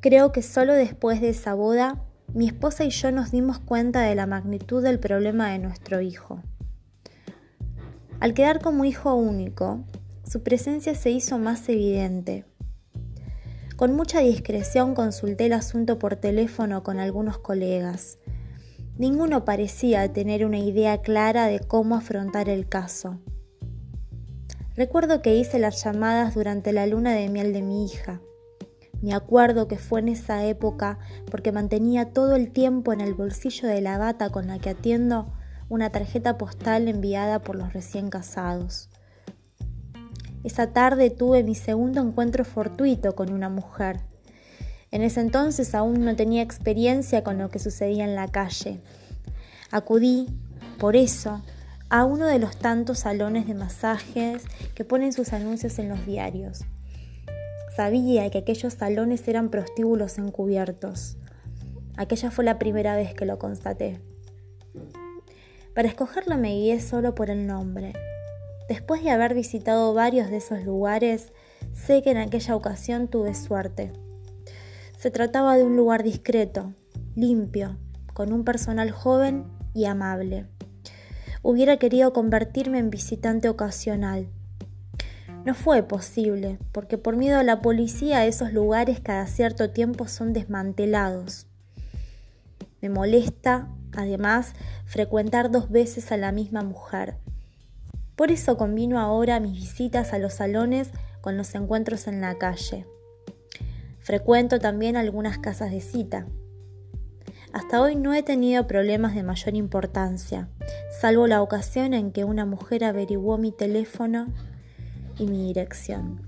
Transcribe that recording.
Creo que solo después de esa boda, mi esposa y yo nos dimos cuenta de la magnitud del problema de nuestro hijo. Al quedar como hijo único, su presencia se hizo más evidente. Con mucha discreción consulté el asunto por teléfono con algunos colegas. Ninguno parecía tener una idea clara de cómo afrontar el caso. Recuerdo que hice las llamadas durante la luna de miel de mi hija. Me acuerdo que fue en esa época porque mantenía todo el tiempo en el bolsillo de la bata con la que atiendo una tarjeta postal enviada por los recién casados. Esa tarde tuve mi segundo encuentro fortuito con una mujer. En ese entonces aún no tenía experiencia con lo que sucedía en la calle. Acudí, por eso, a uno de los tantos salones de masajes que ponen sus anuncios en los diarios. Sabía que aquellos salones eran prostíbulos encubiertos. Aquella fue la primera vez que lo constaté. Para escogerlo me guié solo por el nombre. Después de haber visitado varios de esos lugares, sé que en aquella ocasión tuve suerte. Se trataba de un lugar discreto, limpio, con un personal joven y amable. Hubiera querido convertirme en visitante ocasional. No fue posible, porque por miedo a la policía esos lugares cada cierto tiempo son desmantelados. Me molesta, además, frecuentar dos veces a la misma mujer. Por eso combino ahora mis visitas a los salones con los encuentros en la calle. Frecuento también algunas casas de cita. Hasta hoy no he tenido problemas de mayor importancia, salvo la ocasión en que una mujer averiguó mi teléfono y mi dirección.